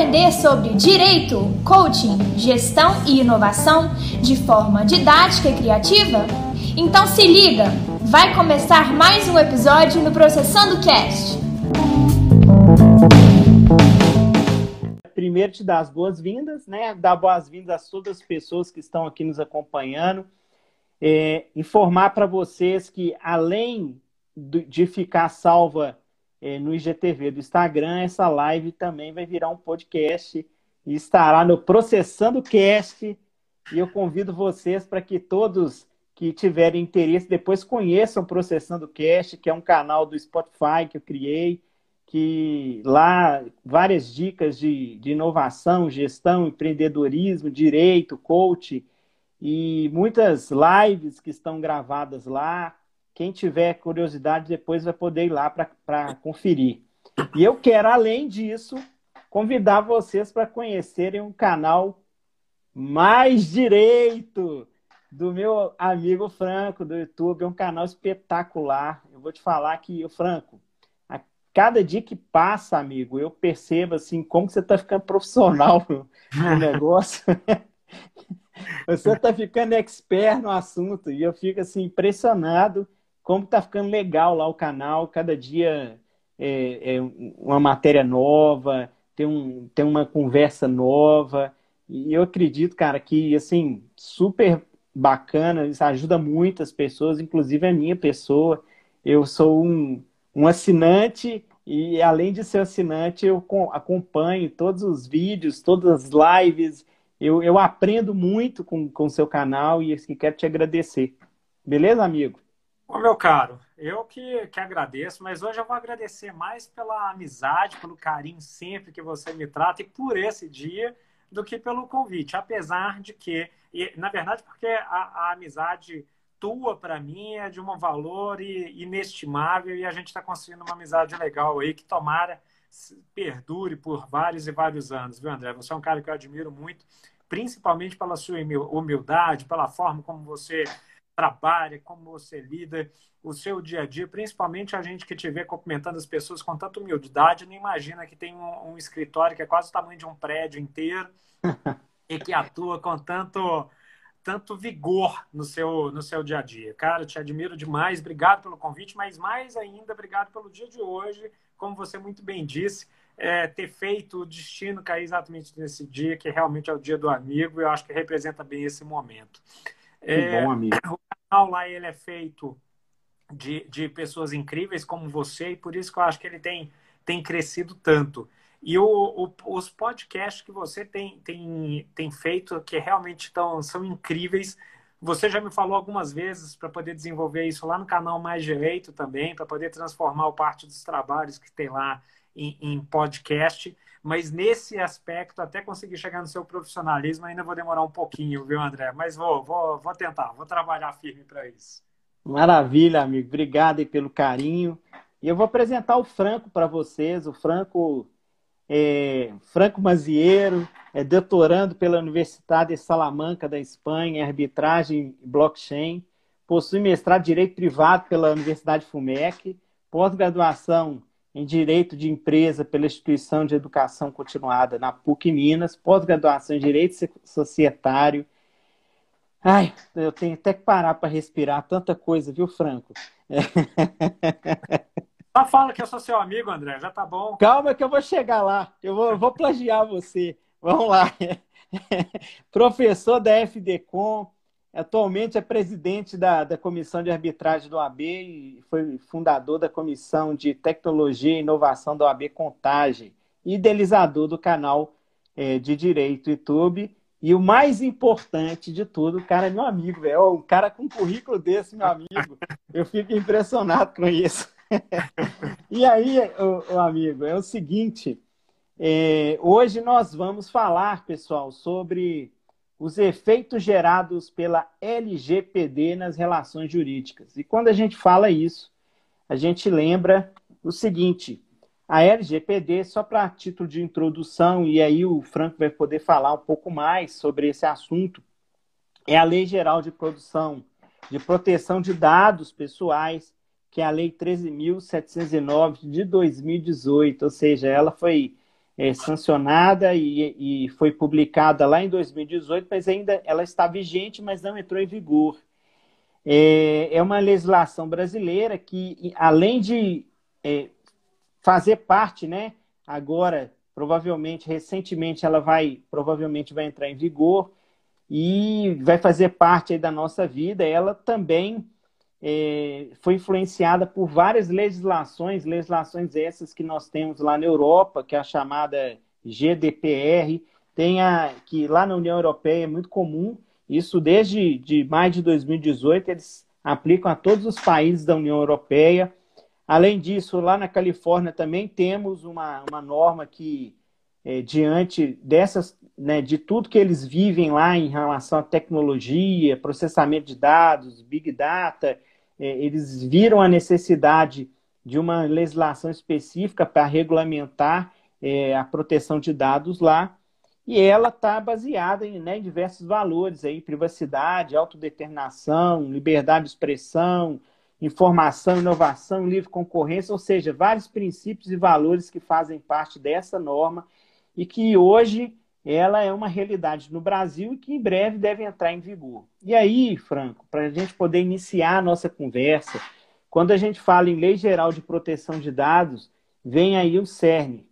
aprender sobre direito, coaching, gestão e inovação de forma didática e criativa? Então se liga, vai começar mais um episódio no Processando Cast. Primeiro te dar as boas-vindas, né? Dar boas-vindas a todas as pessoas que estão aqui nos acompanhando. É, informar para vocês que além de ficar salva é, no IGTV do Instagram, essa live também vai virar um podcast e estará no Processando Cast. E eu convido vocês para que todos que tiverem interesse depois conheçam Processando Cast, que é um canal do Spotify que eu criei, que lá várias dicas de, de inovação, gestão, empreendedorismo, direito, coach e muitas lives que estão gravadas lá quem tiver curiosidade depois vai poder ir lá para conferir. E eu quero, além disso, convidar vocês para conhecerem um canal Mais Direito do meu amigo Franco do YouTube. É um canal espetacular. Eu vou te falar que, o Franco, a cada dia que passa, amigo, eu percebo assim como você está ficando profissional no, no negócio. você está ficando expert no assunto e eu fico assim impressionado como tá ficando legal lá o canal, cada dia é, é uma matéria nova, tem, um, tem uma conversa nova. E eu acredito, cara, que assim, super bacana, isso ajuda muitas pessoas, inclusive a minha pessoa. Eu sou um, um assinante e além de ser assinante, eu acompanho todos os vídeos, todas as lives. Eu, eu aprendo muito com o seu canal e assim, quero te agradecer. Beleza, amigo? Ô, meu caro, eu que, que agradeço, mas hoje eu vou agradecer mais pela amizade, pelo carinho sempre que você me trata e por esse dia do que pelo convite. Apesar de que, e, na verdade, porque a, a amizade tua para mim é de um valor inestimável e a gente está construindo uma amizade legal aí que tomara perdure por vários e vários anos, viu, André? Você é um cara que eu admiro muito, principalmente pela sua humildade, pela forma como você trabalha, como você lida, o seu dia a dia, principalmente a gente que te vê cumprimentando as pessoas com tanta humildade, não imagina que tem um, um escritório que é quase o tamanho de um prédio inteiro e que atua com tanto tanto vigor no seu, no seu dia a dia. Cara, te admiro demais, obrigado pelo convite, mas mais ainda, obrigado pelo dia de hoje, como você muito bem disse, é, ter feito o destino cair exatamente nesse dia, que realmente é o dia do amigo, e eu acho que representa bem esse momento. É, bom, amigo. O canal lá ele é feito de, de pessoas incríveis como você, e por isso que eu acho que ele tem, tem crescido tanto. E o, o, os podcasts que você tem, tem, tem feito, que realmente tão, são incríveis, você já me falou algumas vezes para poder desenvolver isso lá no canal Mais Direito também, para poder transformar o parte dos trabalhos que tem lá em, em podcast mas nesse aspecto, até conseguir chegar no seu profissionalismo, ainda vou demorar um pouquinho, viu, André? Mas vou, vou, vou tentar, vou trabalhar firme para isso. Maravilha, amigo. Obrigado pelo carinho. E eu vou apresentar o Franco para vocês. O Franco é Franco Mazieiro, é doutorando pela Universidade de Salamanca da Espanha em arbitragem e blockchain. Possui mestrado em Direito Privado pela Universidade FUMEC, pós-graduação em Direito de Empresa pela Instituição de Educação Continuada na PUC Minas, pós-graduação em Direito Societário. Ai, eu tenho até que parar para respirar tanta coisa, viu, Franco? Só fala que eu sou seu amigo, André, já tá bom. Calma que eu vou chegar lá, eu vou, vou plagiar você. Vamos lá. Professor da FDCom, Atualmente é presidente da, da Comissão de Arbitragem do AB e foi fundador da Comissão de Tecnologia e Inovação do AB Contagem, idealizador do canal é, de Direito YouTube. E o mais importante de tudo, o cara é meu amigo, velho. Um cara com um currículo desse, meu amigo. Eu fico impressionado com isso. e aí, o, amigo, é o seguinte: é, hoje nós vamos falar, pessoal, sobre os efeitos gerados pela LGPD nas relações jurídicas. E quando a gente fala isso, a gente lembra o seguinte: a LGPD, só para título de introdução, e aí o Franco vai poder falar um pouco mais sobre esse assunto, é a Lei Geral de Produção de Proteção de Dados Pessoais, que é a Lei 13.709 de 2018, ou seja, ela foi é, sancionada e, e, foi publicada lá em 2018, mas ainda ela está vigente, mas não entrou em vigor. É, é uma legislação brasileira que, além de é, fazer parte, né, agora, provavelmente, recentemente, ela vai, provavelmente vai entrar em vigor e vai fazer parte da nossa vida, ela também é, foi influenciada por várias legislações, legislações essas que nós temos lá na Europa, que é a chamada GDPR, tem a, que lá na União Europeia é muito comum, isso desde de maio de 2018, eles aplicam a todos os países da União Europeia. Além disso, lá na Califórnia também temos uma, uma norma que, é, diante dessas, né, de tudo que eles vivem lá em relação à tecnologia, processamento de dados, big data, eles viram a necessidade de uma legislação específica para regulamentar é, a proteção de dados lá, e ela está baseada em, né, em, diversos valores aí, privacidade, autodeterminação, liberdade de expressão, informação, inovação, livre concorrência, ou seja, vários princípios e valores que fazem parte dessa norma e que hoje ela é uma realidade no Brasil e que em breve deve entrar em vigor. E aí, Franco, para a gente poder iniciar a nossa conversa, quando a gente fala em Lei Geral de Proteção de Dados, vem aí o CERN.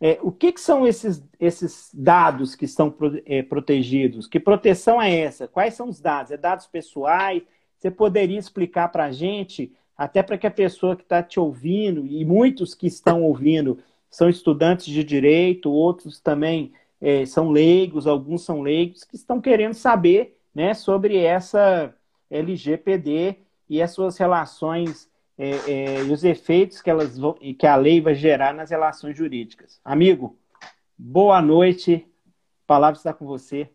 É, o que, que, são esses, esses dados que estão é, protegidos? Que proteção é essa? Quais são os dados? É dados pessoais? Você poderia explicar para a gente, até para que a pessoa que está te ouvindo, e muitos que estão ouvindo são estudantes de direito, outros também é, são leigos, alguns são leigos, que estão querendo saber né, sobre essa LGPD e as suas relações é, é, e os efeitos que, elas vão, que a lei vai gerar nas relações jurídicas. Amigo, boa noite. A palavra está com você.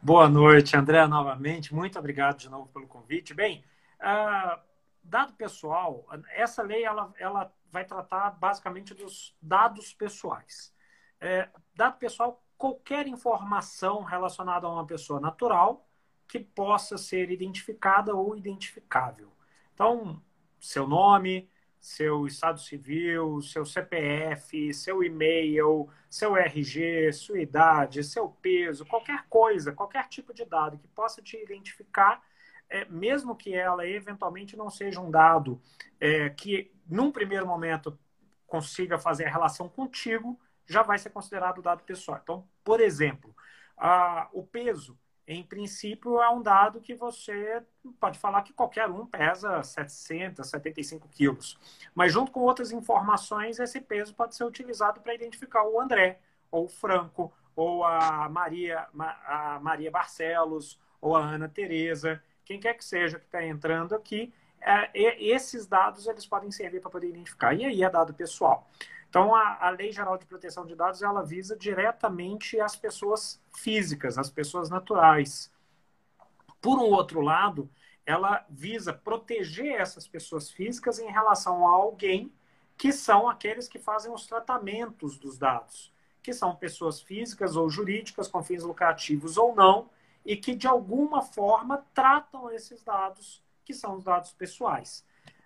Boa noite, André, novamente. Muito obrigado de novo pelo convite. Bem, uh, dado pessoal, essa lei ela, ela vai tratar basicamente dos dados pessoais é, dado pessoal qualquer informação relacionada a uma pessoa natural que possa ser identificada ou identificável. Então, seu nome, seu estado civil, seu CPF, seu e-mail, seu RG, sua idade, seu peso, qualquer coisa, qualquer tipo de dado que possa te identificar, é, mesmo que ela eventualmente não seja um dado é, que, num primeiro momento, consiga fazer a relação contigo, já vai ser considerado dado pessoal. Então, por exemplo, a, o peso, em princípio, é um dado que você pode falar que qualquer um pesa 700, 75 quilos. Mas, junto com outras informações, esse peso pode ser utilizado para identificar o André, ou o Franco, ou a Maria, a Maria Barcelos, ou a Ana Tereza, quem quer que seja que está entrando aqui, é, esses dados eles podem servir para poder identificar. E aí é dado pessoal. Então, a, a, Lei Geral de Proteção de Dados ela visa diretamente as pessoas físicas, as pessoas naturais. Por um outro lado, ela visa proteger essas pessoas físicas em relação a alguém que são aqueles que fazem os tratamentos dos dados, que são pessoas físicas ou jurídicas com fins lucrativos ou não, e que de alguma forma tratam esses dados, que são os dados pessoais.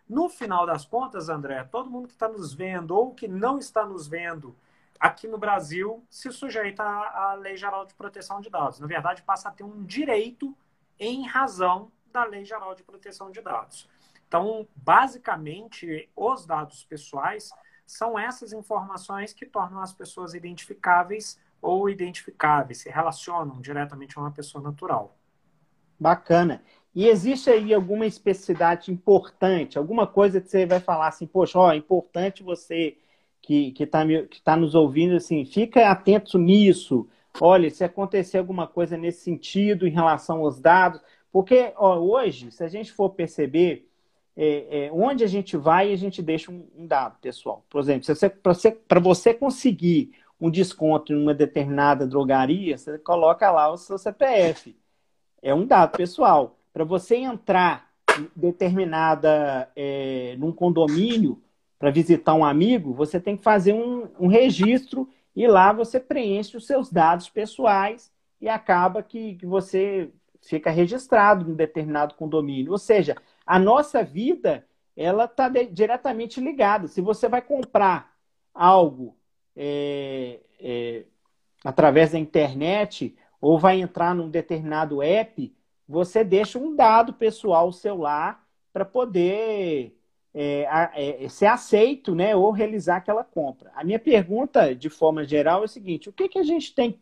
No final das contas, André, todo mundo que está nos vendo ou que não está nos vendo aqui no Brasil se sujeita à, Lei Geral de Proteção de Dados. Na verdade, passa a ter um direito em razão da Lei Geral de Proteção de Dados. Então, basicamente, os dados pessoais são essas informações que tornam as pessoas identificáveis ou identificáveis, se relacionam diretamente a uma pessoa natural. Bacana. E existe aí alguma especificidade importante, alguma coisa que você vai falar assim, poxa, ó, é importante você que está que tá nos ouvindo, assim, fica atento nisso. Olha, se acontecer alguma coisa nesse sentido em relação aos dados, porque ó, hoje, se a gente for perceber, é, é, onde a gente vai, a gente deixa um, um dado, pessoal. Por exemplo, para você, você conseguir um desconto em uma determinada drogaria, você coloca lá o seu CPF. É um dado pessoal. Para você entrar em determinada é, num condomínio para visitar um amigo, você tem que fazer um, um registro e lá você preenche os seus dados pessoais e acaba que, que você fica registrado em determinado condomínio. Ou seja, a nossa vida ela está diretamente ligada. Se você vai comprar algo é, é, através da internet ou vai entrar num determinado app, você deixa um dado pessoal seu lá para poder é, é, ser aceito né, ou realizar aquela compra. A minha pergunta, de forma geral, é o seguinte: o que, que a gente tem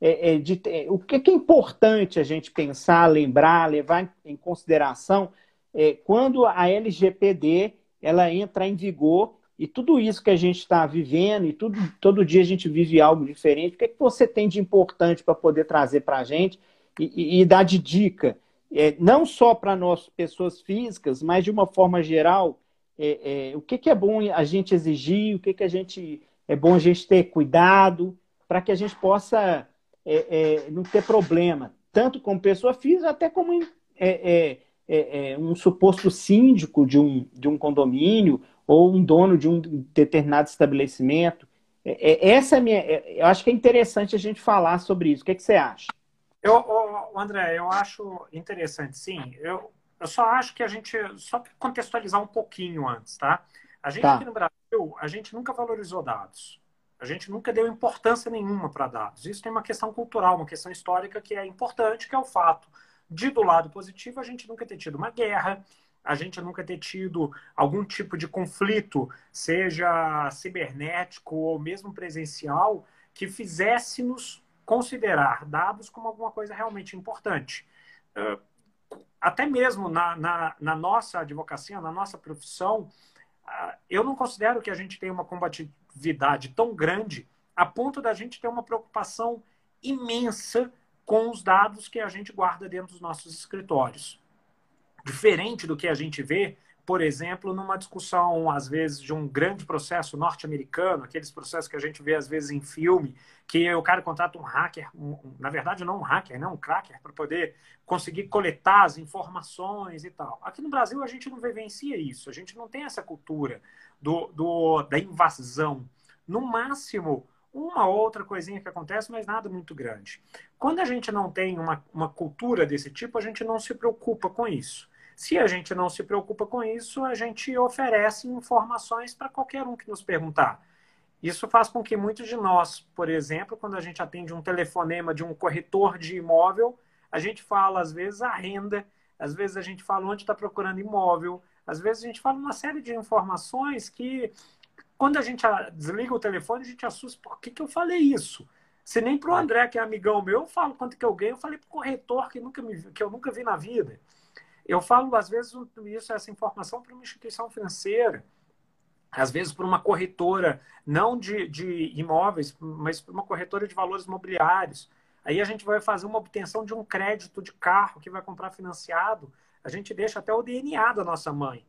é, é, de, é, o que, que, é importante a gente pensar, lembrar, levar em consideração é, quando a LGPD ela entra em vigor e tudo isso que a gente está vivendo e tudo, todo dia a gente vive algo diferente. O que, que você tem de importante para poder trazer para a gente e, e, dar de dica, é, não só para nós, pessoas físicas, mas de uma forma geral, é, o que, que é bom a gente exigir, o que, que a gente é bom a gente ter cuidado para que a gente possa é, é, não ter problema, tanto como pessoa física, até como é, é, é, é, um suposto síndico de um, de um condomínio ou um dono de um determinado estabelecimento. essa é minha. eu acho que é interessante a gente falar sobre isso. O que, que você acha? Eu, André, eu acho interessante, sim. Eu, eu só acho que a gente. Só contextualizar um pouquinho antes, tá? A gente tá. aqui no Brasil, a gente nunca valorizou dados. A gente nunca deu importância nenhuma para dados. Isso tem uma questão cultural, uma questão histórica que é importante, que é o fato de, do lado positivo, a gente nunca ter tido uma guerra, a gente nunca ter tido algum tipo de conflito, seja cibernético ou mesmo presencial, que fizesse-nos considerar dados como alguma coisa realmente importante. Até mesmo na, na, na nossa advocacia, na nossa profissão, eu não considero que a gente tenha uma combatividade tão grande a ponto da gente ter uma preocupação imensa com os dados que a gente guarda dentro dos nossos escritórios. Diferente do que a gente vê por exemplo, numa discussão, às vezes, de um grande processo norte-americano, aqueles processos que a gente vê, às vezes, em filme, que o cara contrata um hacker, um, na verdade, não um hacker, não um cracker, para poder conseguir coletar as informações e tal. Aqui no Brasil, a gente não vivencia isso, a gente não tem essa cultura do, do da invasão. No máximo, uma outra coisinha que acontece, mas nada muito grande. Quando a gente não tem uma, uma cultura desse tipo, a gente não se preocupa com isso. Se a gente não se preocupa com isso, a gente oferece informações para qualquer um que nos perguntar. Isso faz com que muitos de nós, por exemplo, quando a gente atende um telefonema de um corretor de imóvel, a gente fala, às vezes, a renda, às vezes a gente fala onde está procurando imóvel, às vezes a gente fala uma série de informações que, quando a gente desliga o telefone, a gente assusta, por que, que eu falei isso? Se nem para o André, que é amigão meu, eu falo quanto que eu ganho, eu falei para o corretor que, nunca me, que eu nunca vi na vida. Eu falo, às vezes, isso, essa informação para uma instituição financeira, às vezes para uma corretora, não de, de imóveis, mas para uma corretora de valores imobiliários. Aí a gente vai fazer uma obtenção de um crédito de carro que vai comprar financiado, a gente deixa até o DNA da nossa mãe.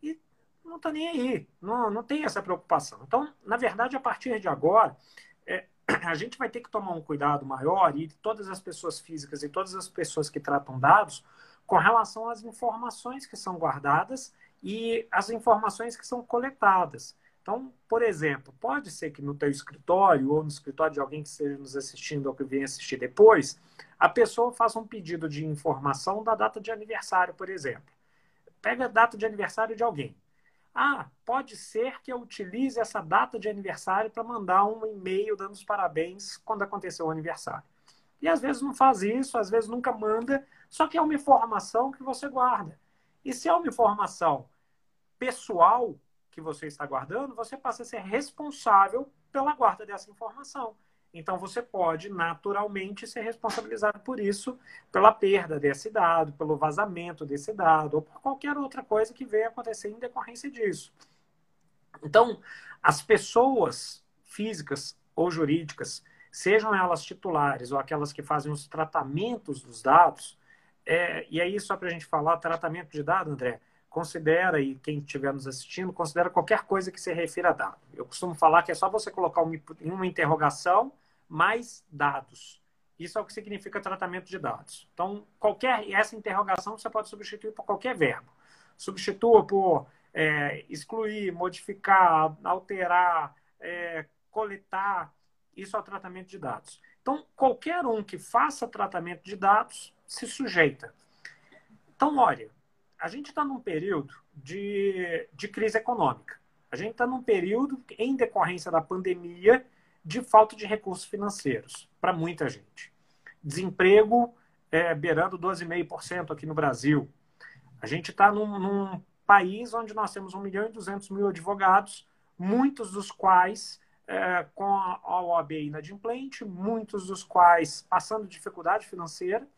E não está nem aí, não, não tem essa preocupação. Então, na verdade, a partir de agora, é, a gente vai ter que tomar um cuidado maior e todas as pessoas físicas e todas as pessoas que tratam dados com relação às informações que são guardadas e as informações que são coletadas. Então, por exemplo, pode ser que no teu escritório ou no escritório de alguém que esteja nos assistindo ou que venha assistir depois, a pessoa faça um pedido de informação da data de aniversário, por exemplo. Pega a data de aniversário de alguém. Ah, pode ser que eu utilize essa data de aniversário para mandar um e-mail dando os parabéns quando aconteceu o aniversário. E às vezes não faz isso, às vezes nunca manda, só que é uma informação que você guarda. E se é uma informação pessoal que você está guardando, você passa a ser responsável pela guarda dessa informação. Então você pode naturalmente ser responsabilizado por isso, pela perda desse dado, pelo vazamento desse dado, ou por qualquer outra coisa que venha acontecer em decorrência disso. Então, as pessoas físicas ou jurídicas, sejam elas titulares ou aquelas que fazem os tratamentos dos dados, é, e aí, só para a gente falar, tratamento de dado, André, considera, e quem estiver nos assistindo, considera qualquer coisa que se refira a dado. Eu costumo falar que é só você colocar uma, interrogação mais dados. Isso é o que significa tratamento de dados. Então, qualquer essa interrogação você pode substituir por qualquer verbo. Substitua por é, excluir, modificar, alterar, é, coletar. Isso é o tratamento de dados. Então, qualquer um que faça tratamento de dados se sujeita. Então, olha, a gente está num período de, de crise econômica. A gente está num período, em decorrência da pandemia, de falta de recursos financeiros para muita gente. Desemprego é, beirando 12,5% aqui no Brasil. A gente está num, num, país onde nós temos 1 milhão e 200 mil advogados, muitos dos quais é, com a OAB inadimplente, muitos dos quais passando dificuldade financeira.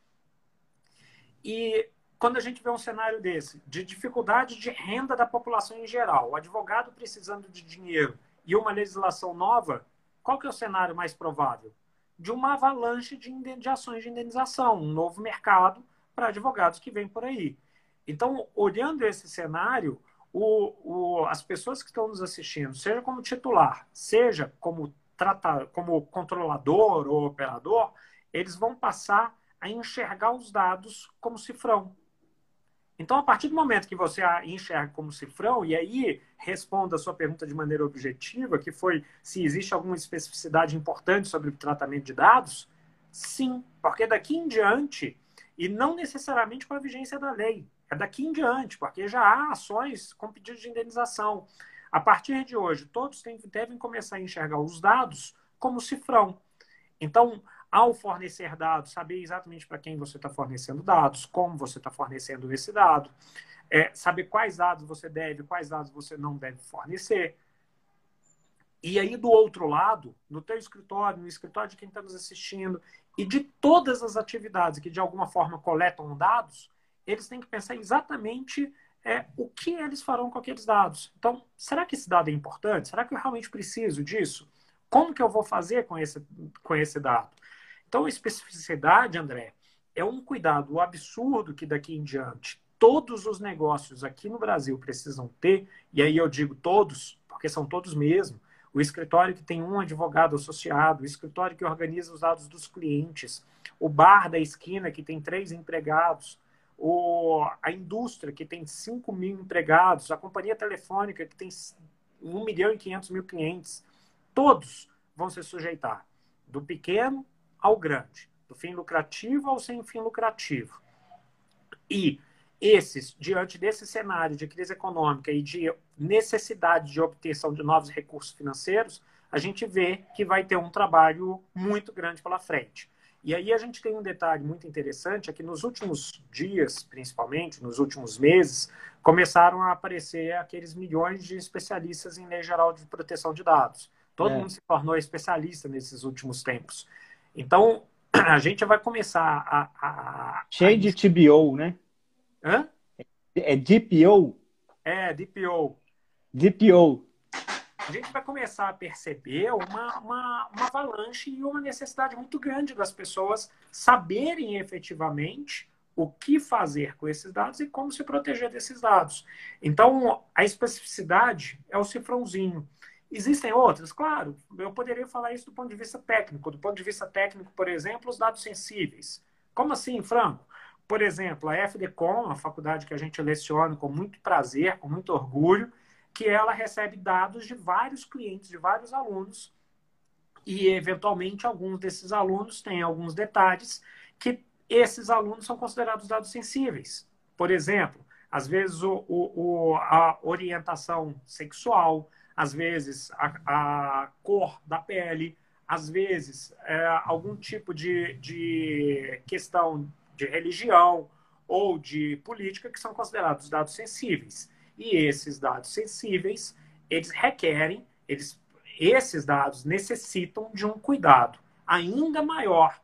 E quando a gente vê um cenário desse, de dificuldade de renda da população em geral, o advogado precisando de dinheiro e uma legislação nova, qual que é o cenário mais provável? De uma avalanche de, de ações de indenização, um novo mercado para advogados que vem por aí. Então, olhando esse cenário, o, o, as pessoas que estão nos assistindo, seja como titular, seja como, como controlador ou operador, eles vão passar a enxergar os dados como cifrão. Então, a partir do momento que você a enxerga como cifrão, e aí responda a sua pergunta de maneira objetiva, que foi se existe alguma especificidade importante sobre o tratamento de dados, sim, porque daqui em diante, e não necessariamente com a vigência da lei, é daqui em diante, porque já há ações com pedido de indenização. A partir de hoje, todos devem começar a enxergar os dados como cifrão. Então, ao fornecer dados, saber exatamente para quem você está fornecendo dados, como você está fornecendo esse dado, é, saber quais dados você deve, quais dados você não deve fornecer. E aí, do outro lado, no teu escritório, no escritório de quem está nos assistindo, e de todas as atividades que de alguma forma coletam dados, eles têm que pensar exatamente é, o que eles farão com aqueles dados. Então, será que esse dado é importante? Será que eu realmente preciso disso? Como que eu vou fazer com esse, com esse dado? Então, a especificidade, André, é um cuidado absurdo que daqui em diante todos os negócios aqui no Brasil precisam ter, e aí eu digo todos, porque são todos mesmo. O escritório que tem um advogado associado, o escritório que organiza os dados dos clientes, o bar da esquina que tem três empregados, o, a indústria que tem 5 mil empregados, a companhia telefônica que tem 1 milhão e 500 mil clientes, todos vão se sujeitar, do pequeno ao grande, do fim lucrativo ao sem fim lucrativo. E esses, diante desse cenário de crise econômica e de necessidade de obtenção de novos recursos financeiros, a gente vê que vai ter um trabalho muito grande pela frente. E aí a gente tem um detalhe muito interessante, é que nos últimos dias, principalmente, nos últimos meses, começaram a aparecer aqueles milhões de especialistas em lei geral de proteção de dados. Todo é. mundo se tornou especialista nesses últimos tempos. Então, a gente vai começar a. a Cheio a... de TBO, né? Hã? É DPO? É, DPO. DPO. A gente vai começar a perceber uma, uma, uma avalanche e uma necessidade muito grande das pessoas saberem efetivamente o que fazer com esses dados e como se proteger desses dados. Então, a especificidade é o cifrãozinho. Existem outras? Claro, eu poderia falar isso do ponto de vista técnico. Do ponto de vista técnico, por exemplo, os dados sensíveis. Como assim, Franco? Por exemplo, a FDCOM, a faculdade que a gente leciona com muito prazer, com muito orgulho, que ela recebe dados de vários clientes, de vários alunos, e eventualmente alguns desses alunos têm alguns detalhes que esses alunos são considerados dados sensíveis. Por exemplo, às vezes o, o, a orientação sexual, às vezes a, a cor da pele, às vezes é, algum tipo de, de questão de religião ou de política que são considerados dados sensíveis. E esses dados sensíveis, eles requerem, eles, esses dados necessitam de um cuidado ainda maior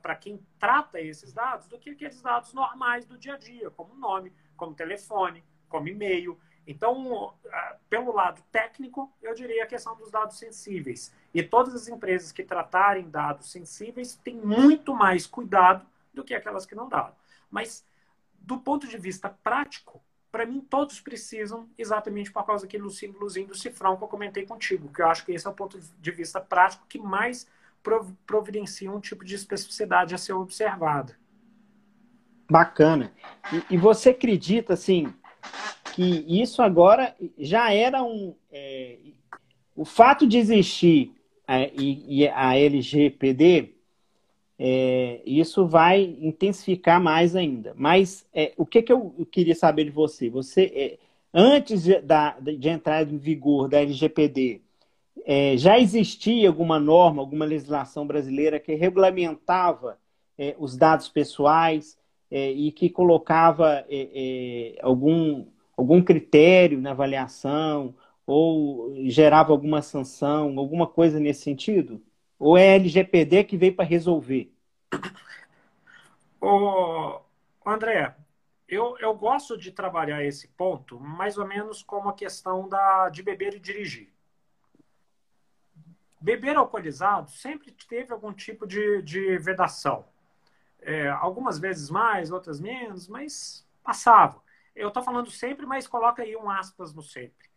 para quem trata esses dados do que aqueles dados normais do dia a dia, como nome, como telefone, como e-mail. Então, ah, pelo lado técnico, eu diria a questão dos dados sensíveis. E todas as empresas que tratarem dados sensíveis têm muito mais cuidado do que aquelas que não dão. Mas, do ponto de vista prático, para mim, todos precisam, exatamente por causa daquele símbolozinho do cifrão que eu comentei contigo, que eu acho que esse é o ponto de vista prático que mais providencia um tipo de especificidade a ser observada. Bacana. E, e você acredita, assim, que isso agora já era um. É, o fato de existir é, e, a LGPD, é, isso vai intensificar mais ainda. Mas é, o que, que eu, queria saber de você? Você é, antes de, da, de entrar em vigor da LGPD, é, já existia alguma norma, alguma legislação brasileira que regulamentava os dados pessoais e que colocava algum, algum critério na avaliação ou gerava alguma sanção, alguma coisa nesse sentido? Ou é LGPD que veio para resolver? Ô, André, eu, eu gosto de trabalhar esse ponto mais ou menos como a questão da, de beber e dirigir. Beber alcoolizado sempre teve algum tipo de, de vedação. É, algumas vezes mais, outras menos, mas passava. Eu estou falando sempre, mas coloca aí um aspas no sempre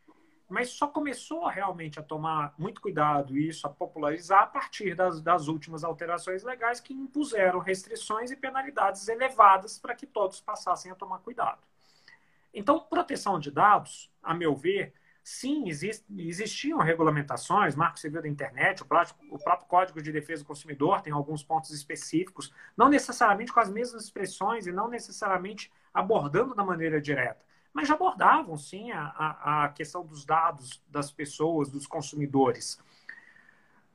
mas só começou realmente a tomar muito cuidado isso a popularizar a partir das, das últimas alterações legais que impuseram restrições e penalidades elevadas para que todos passassem a tomar cuidado. Então, proteção de dados, a meu ver, sim, exist, existiam regulamentações, Marco Civil da Internet, o o próprio Código de Defesa do Consumidor tem alguns pontos específicos, não necessariamente com as mesmas expressões e não necessariamente abordando da maneira direta mas já abordavam, sim, a, a, questão dos dados das pessoas, dos consumidores.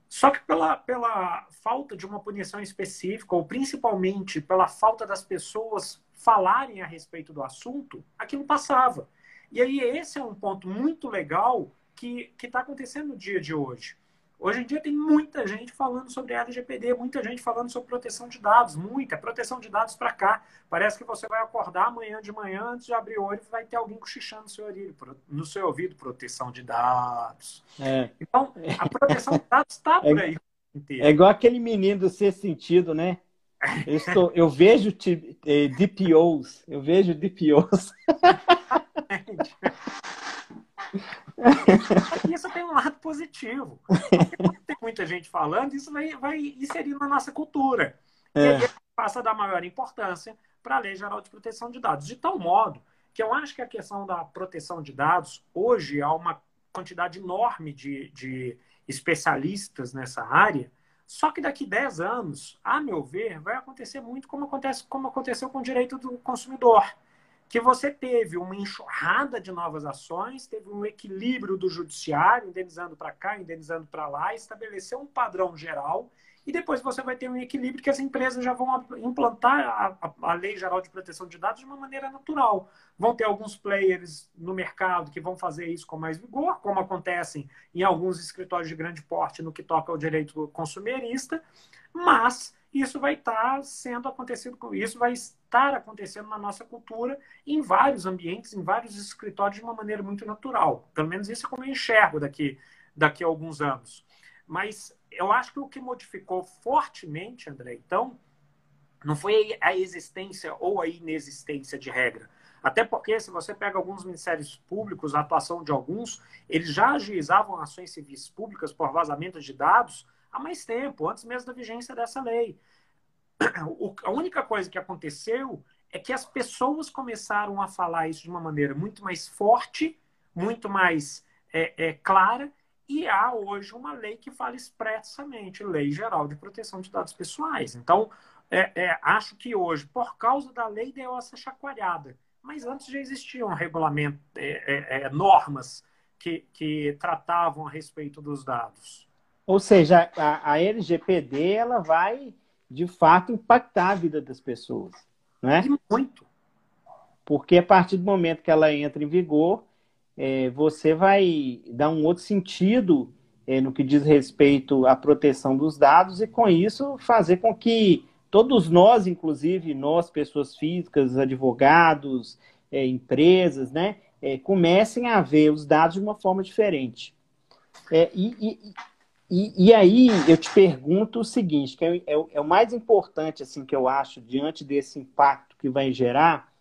Só que pela, pela falta de uma punição específica, ou principalmente pela falta das pessoas falarem a respeito do assunto, aquilo passava. E aí esse é um ponto muito legal que está acontecendo no dia de hoje. Hoje em dia tem muita gente falando sobre LGPD, muita gente falando sobre proteção de dados, muita proteção de dados para cá. Parece que você vai acordar amanhã de manhã, antes de abrir o olho, vai ter alguém cochichando no seu, ouvido, no seu ouvido, proteção de dados. É. Então, a proteção de dados está por aí. É igual aquele menino do ser sentido, né? Eu, estou, eu vejo eh, DPOs, eu vejo DPOs. isso tem um lado positivo. tem muita gente falando, isso vai, vai inserir na nossa cultura. É. E aí passa a dar maior importância para a Lei Geral de Proteção de Dados. De tal modo que eu acho que a questão da proteção de dados, hoje há uma quantidade enorme de, de especialistas nessa área, só que daqui 10 anos, a meu ver, vai acontecer muito como, acontece, como aconteceu com o direito do consumidor que você teve uma enxurrada de novas ações, teve um equilíbrio do judiciário, indenizando para cá, indenizando para lá, estabeleceu um padrão geral, e depois você vai ter um equilíbrio que as empresas já vão implantar a, a, Lei Geral de Proteção de Dados de uma maneira natural. Vão ter alguns players no mercado que vão fazer isso com mais vigor, como acontecem em alguns escritórios de grande porte no que toca ao direito consumerista, mas isso vai estar sendo acontecido, isso vai estar acontecendo na nossa cultura em vários ambientes, em vários escritórios de uma maneira muito natural. Pelo menos isso é como eu enxergo daqui, daqui a alguns anos. Mas eu acho que o que modificou fortemente, André, então, não foi a existência ou a inexistência de regra. Até porque, se você pega alguns ministérios públicos, a atuação de alguns, eles já ajuizavam ações civis públicas por vazamento de dados há mais tempo, antes mesmo da vigência dessa lei. a única coisa que aconteceu é que as pessoas começaram a falar isso de uma maneira muito mais forte, muito mais é, é, clara, e há hoje uma lei que fala expressamente, Lei Geral de Proteção de Dados Pessoais. Então, é, é acho que hoje, por causa da lei, deu essa chacoalhada. Mas antes já existiam regulamentos, é, é, normas que, que tratavam a respeito dos dados. Ou seja, a, a LGPD ela vai de fato impactar a vida das pessoas, né? Muito. Porque a partir do momento que ela entra em vigor, é, você vai dar um outro sentido é, no que diz respeito à proteção dos dados e com isso fazer com que todos nós, inclusive nós, pessoas físicas, advogados, é, empresas, né, é, comecem a ver os dados de uma forma diferente. É, e, e, e, aí eu te pergunto o seguinte, que é, é, é, o mais importante assim que eu acho diante desse impacto que vai gerar,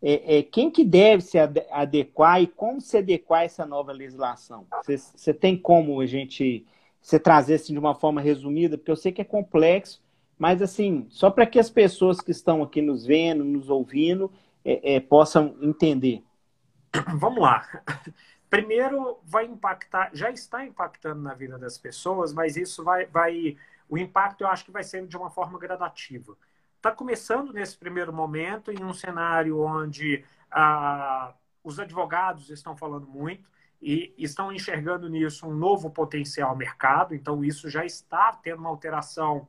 é, é quem que deve se adequar e como se adequar a essa nova legislação? Você tem como a gente você trazer assim de uma forma resumida, porque eu sei que é complexo, mas assim só para que as pessoas que estão aqui nos vendo, nos ouvindo, é, é possam entender. Vamos lá primeiro vai impactar, já está impactando na vida das pessoas, mas isso vai, vai o impacto eu acho que vai ser de uma forma gradativa. Está começando nesse primeiro momento em um cenário onde a, os advogados estão falando muito e estão enxergando nisso um novo potencial mercado, então isso já está tendo uma alteração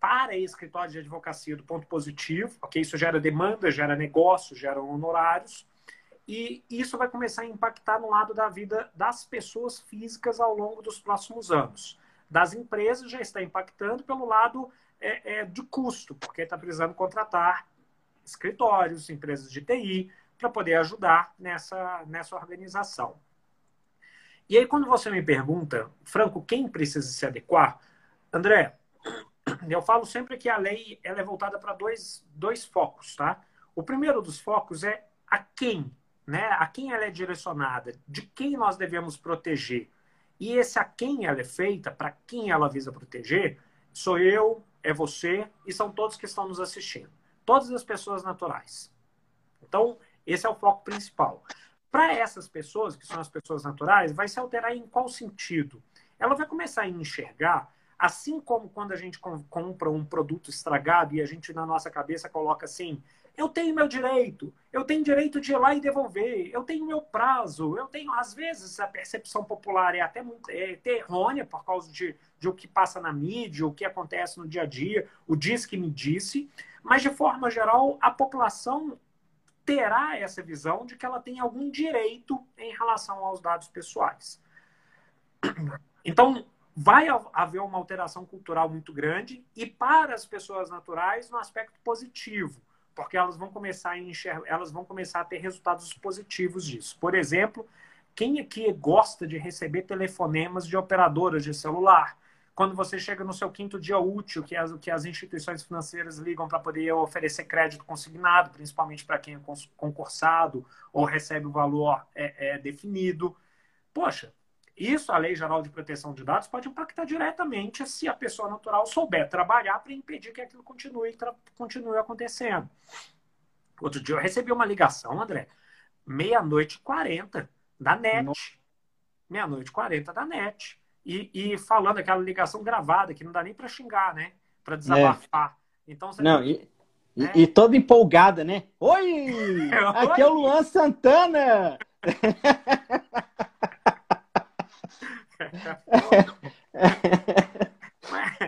para escritórios de advocacia do ponto positivo, porque isso gera demanda, gera negócio, gera honorários, e isso vai começar a impactar no lado da vida das pessoas físicas ao longo dos próximos anos. Das empresas já está impactando pelo lado é, é, de custo, porque está precisando contratar escritórios, empresas de TI, para poder ajudar nessa, nessa organização. E aí, quando você me pergunta, Franco, quem precisa se adequar? André, eu falo sempre que a lei ela é voltada para dois, dois focos, tá? O primeiro dos focos é a quem, né? A quem ela é direcionada, de quem nós devemos proteger. E esse a quem ela é feita, para quem ela visa proteger, sou eu, é você e são todos que estão nos assistindo. Todas as pessoas naturais. Então, esse é o foco principal. Para essas pessoas, que são as pessoas naturais, vai se alterar em qual sentido? Ela vai começar a enxergar Assim como quando a gente compra um produto estragado e a gente na nossa cabeça coloca assim: eu tenho meu direito, eu tenho direito de ir lá e devolver, eu tenho meu prazo, eu tenho. Às vezes a percepção popular é até muito é, errônea por causa de, de o que passa na mídia, o que acontece no dia a dia, o diz que me disse, mas de forma geral a população terá essa visão de que ela tem algum direito em relação aos dados pessoais. Então, vai haver uma alteração cultural muito grande e para as pessoas naturais no aspecto positivo, porque elas vão começar a enxergar, elas vão começar a ter resultados positivos disso. Por exemplo, quem aqui gosta de receber telefonemas de operadoras de celular? Quando você chega no seu quinto dia útil, que as, que as instituições financeiras ligam para poder oferecer crédito consignado, principalmente para quem é concursado ou recebe o valor é, é, definido. Poxa, isso, a Lei Geral de Proteção de Dados, pode impactar diretamente se a pessoa natural souber trabalhar para impedir que aquilo continue, continue acontecendo. Outro dia eu recebi uma ligação, André, meia-noite e quarenta, da NET. Meia-noite e quarenta da NET. E, e, falando aquela ligação gravada, que não dá nem para xingar, né? Para desabafar. É. Então, você não, e, né? e, e toda empolgada, né? Oi! Aqui é o Luan Santana!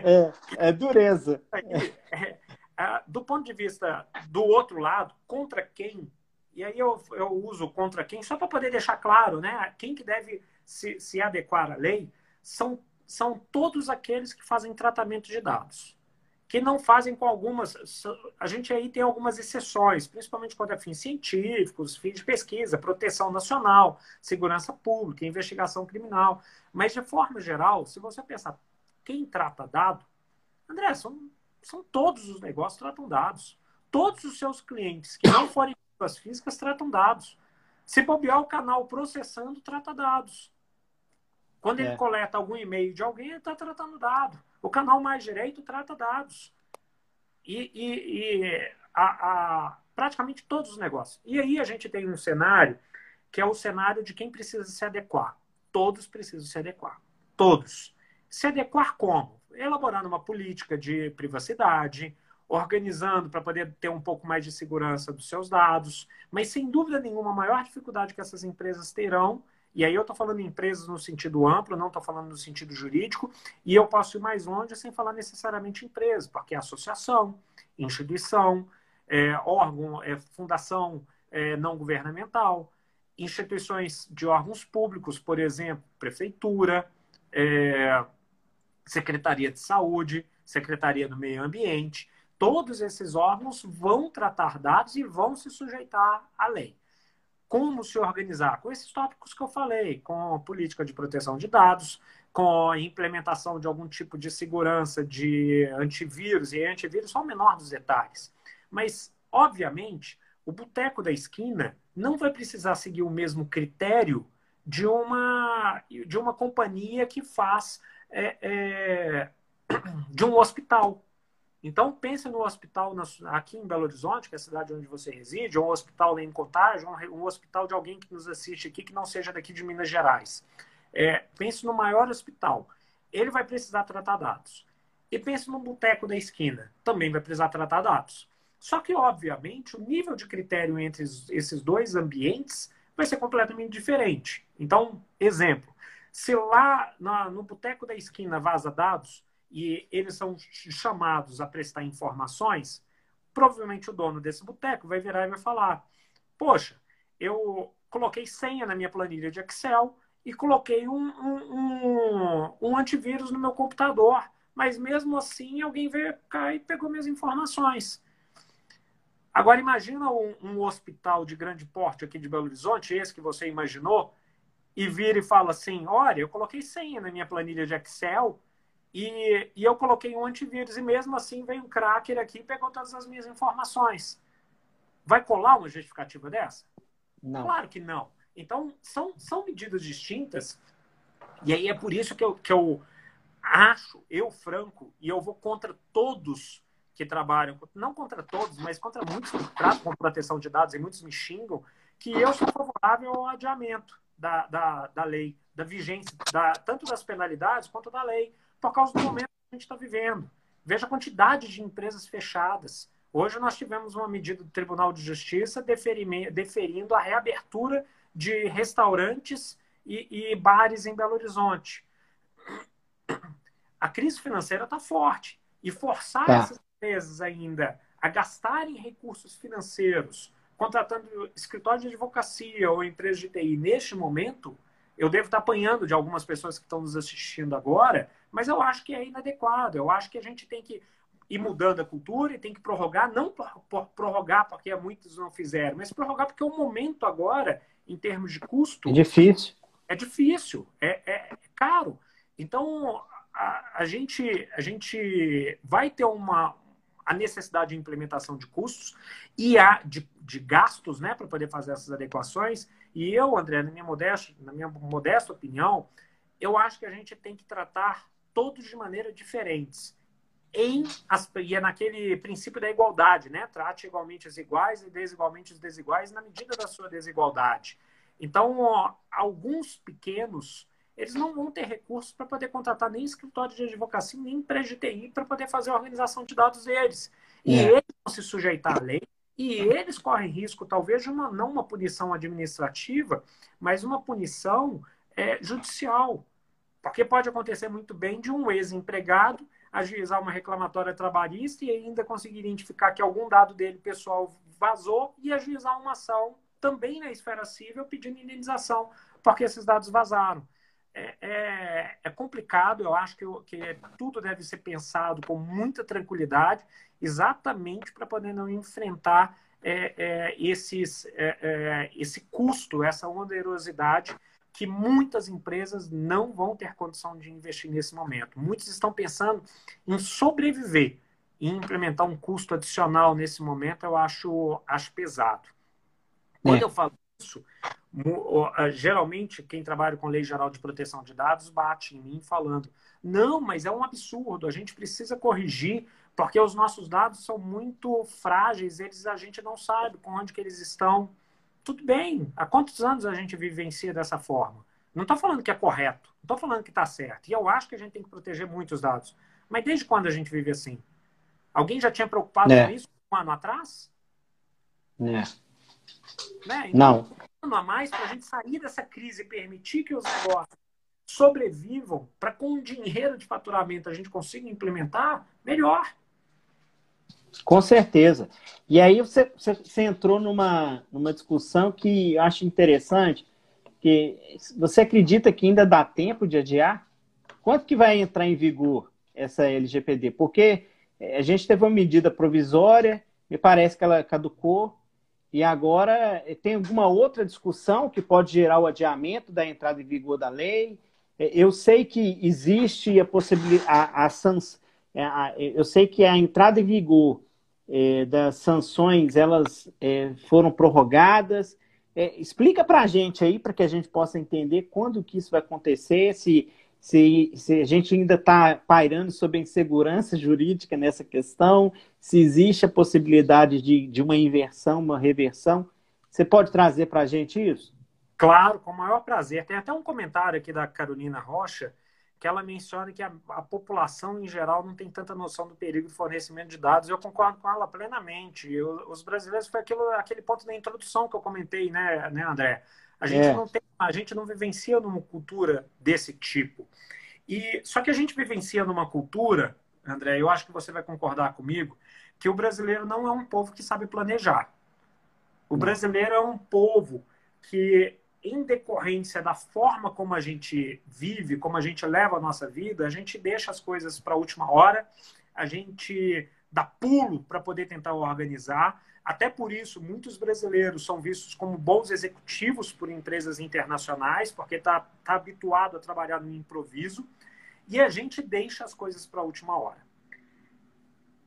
é, é, dureza. É, é, do ponto de vista do outro lado, contra quem? E aí eu, eu uso contra quem, só para poder deixar claro, né? Quem que deve se, se adequar à lei são, são todos aqueles que fazem tratamento de dados que não fazem com algumas. A gente aí tem algumas exceções, principalmente quando é fins científicos, fins de pesquisa, proteção nacional, segurança pública, investigação criminal. Mas, de forma geral, se você pensar quem trata dado, André, são, são todos os negócios tratam dados. Todos os seus clientes que não forem pessoas físicas tratam dados. Se bobear o canal processando, trata dados. Quando é. ele coleta algum e-mail de alguém, ele está tratando dado. O canal mais direito trata dados. E, e, e a, a, praticamente todos os negócios. E aí a gente tem um cenário que é o cenário de quem precisa se adequar. Todos precisam se adequar. Todos. Se adequar como? Elaborando uma política de privacidade, organizando para poder ter um pouco mais de segurança dos seus dados. Mas, sem dúvida nenhuma, a maior dificuldade que essas empresas terão e aí eu estou falando em empresas no sentido amplo, não estou falando no sentido jurídico, e eu posso ir mais longe sem falar necessariamente empresa, porque é associação, instituição, é, órgão, é, fundação é, não governamental, instituições de órgãos públicos, por exemplo, prefeitura, é, secretaria de saúde, secretaria do meio ambiente, todos esses órgãos vão tratar dados e vão se sujeitar à lei como se organizar com esses tópicos que eu falei, com política de proteção de dados, com implementação de algum tipo de segurança de antivírus, e antivírus só o menor dos detalhes. Mas, obviamente, o boteco da esquina não vai precisar seguir o mesmo critério de uma, de uma companhia que faz é, é, de um hospital. Então, pense no hospital aqui em Belo Horizonte, que é a cidade onde você reside, ou um hospital em Contagem, um hospital de alguém que nos assiste aqui que não seja daqui de Minas Gerais. É, pense no maior hospital. Ele vai precisar tratar dados. E pense no boteco da esquina. Também vai precisar tratar dados. Só que, obviamente, o nível de critério entre esses dois ambientes vai ser completamente diferente. Então, exemplo, se lá no boteco da esquina vaza dados e eles são chamados a prestar informações, provavelmente o dono desse boteco vai virar e vai falar: Poxa, eu coloquei senha na minha planilha de Excel e coloquei um, um, um, um antivírus no meu computador, mas mesmo assim alguém veio cá e pegou minhas informações. Agora imagina um, um, hospital de grande porte aqui de Belo Horizonte, esse que você imaginou, e vira e fala assim, olha, eu coloquei senha na minha planilha de Excel e, e eu coloquei um antivírus e mesmo assim veio um cracker aqui e pegou todas as minhas informações. Vai colar uma justificativa dessa? Não. Claro que não. Então, são, são medidas distintas e aí é por isso que eu, que eu acho, eu, Franco, e eu vou contra todos que trabalham, não contra todos, mas contra muitos que tratam com proteção de dados e muitos me xingam, que eu sou favorável ao adiamento da, da, da lei, da vigência, da, tanto das penalidades quanto da lei, por causa do momento que a gente está vivendo. Veja a quantidade de empresas fechadas. Hoje nós tivemos uma medida do Tribunal de Justiça deferindo a reabertura de restaurantes e, e bares em Belo Horizonte. A crise financeira está forte. E forçar tá. essas empresas ainda a gastarem recursos financeiros contratando escritório de advocacia ou empresa de TI neste momento, eu devo estar apanhando de algumas pessoas que estão nos assistindo agora, mas eu acho que é inadequado. Eu acho que a gente tem que ir mudando a cultura e tem que prorrogar, não prorrogar porque muitos não fizeram, mas prorrogar porque o momento agora, em termos de custo. É difícil. É difícil, é, é, é caro. Então, a, a, gente, a gente vai ter uma, a necessidade de implementação de custos e a de, de gastos né, para poder fazer essas adequações. E eu, André, na minha, modesta, na minha modesta opinião, eu acho que a gente tem que tratar todos de maneira diferentes. Em, e é naquele princípio da igualdade, né? Trate igualmente os iguais e desigualmente os desiguais na medida da sua desigualdade. Então, ó, alguns pequenos eles não vão ter recursos para poder contratar nem escritório de advocacia, nem empresa de TI para poder fazer a organização de dados deles. E é. eles vão se sujeitar à lei e eles correm risco, talvez, de uma, não uma punição administrativa, mas uma punição é, judicial. Porque pode acontecer muito bem de um ex-empregado ajuizar uma reclamatória trabalhista e ainda conseguir identificar que algum dado dele pessoal vazou e ajuizar uma ação também na esfera civil pedindo indenização porque esses dados vazaram. É, é, é, complicado, eu acho que, que tudo deve ser pensado com muita tranquilidade, exatamente para poder não enfrentar é, é esses, é, é, esse custo, essa onerosidade que muitas empresas não vão ter condição de investir nesse momento. Muitos estão pensando em sobreviver e implementar um custo adicional nesse momento, eu acho, acho pesado. Quando eu falo isso, geralmente quem trabalha com lei geral de proteção de dados bate em mim falando: não, mas é um absurdo, a gente precisa corrigir porque os nossos dados são muito frágeis, eles a gente não sabe com onde que eles estão. Tudo bem, há quantos anos a gente vivencia dessa forma? Não estou falando que é correto, não estou falando que está certo. E eu acho que a gente tem que proteger muito os dados. Mas desde quando a gente vive assim? Alguém já tinha preocupado é. com isso um ano atrás? É. Né? Então, não ano a mais para a gente sair dessa crise e permitir que os negócios sobrevivam, para com o dinheiro de faturamento a gente consiga implementar, melhor. Com certeza. E aí você, você, você entrou numa, numa discussão que eu acho interessante, que você acredita que ainda dá tempo de adiar? Quanto que vai entrar em vigor essa LGPD? Porque a gente teve uma medida provisória, me parece que ela caducou, e agora eh, tem alguma outra discussão que pode gerar o adiamento da entrada em vigor da lei? Eh, eu sei que existe a possibilidade, a, eh, a, eu sei que a entrada em vigor é, das sanções elas é, foram prorrogadas. É, explica para a gente aí, para que a gente possa entender quando que isso vai acontecer, se se, se a gente ainda está pairando sobre insegurança jurídica nessa questão, se existe a possibilidade de, de uma inversão, uma reversão. Você pode trazer para a gente isso? Claro, com o maior prazer. Tem até um comentário aqui da Carolina Rocha que ela menciona que a, a, população em geral não tem tanta noção do perigo do fornecimento de dados. Eu concordo com ela plenamente. Eu, os brasileiros foi aquilo, aquele ponto da introdução que eu comentei, né, né André? A gente é. não tem, a gente não vivencia numa cultura desse tipo. E só que a gente vivencia numa cultura, André, eu acho que você vai concordar comigo, que o brasileiro não é um povo que sabe planejar. O brasileiro é um povo que, em decorrência da forma como a gente vive, como a gente leva a nossa vida, a gente deixa as coisas para a última hora, a gente dá pulo para poder tentar organizar. Até por isso, muitos brasileiros são vistos como bons executivos por empresas internacionais, porque está tá habituado a trabalhar no improviso e a gente deixa as coisas para a última hora.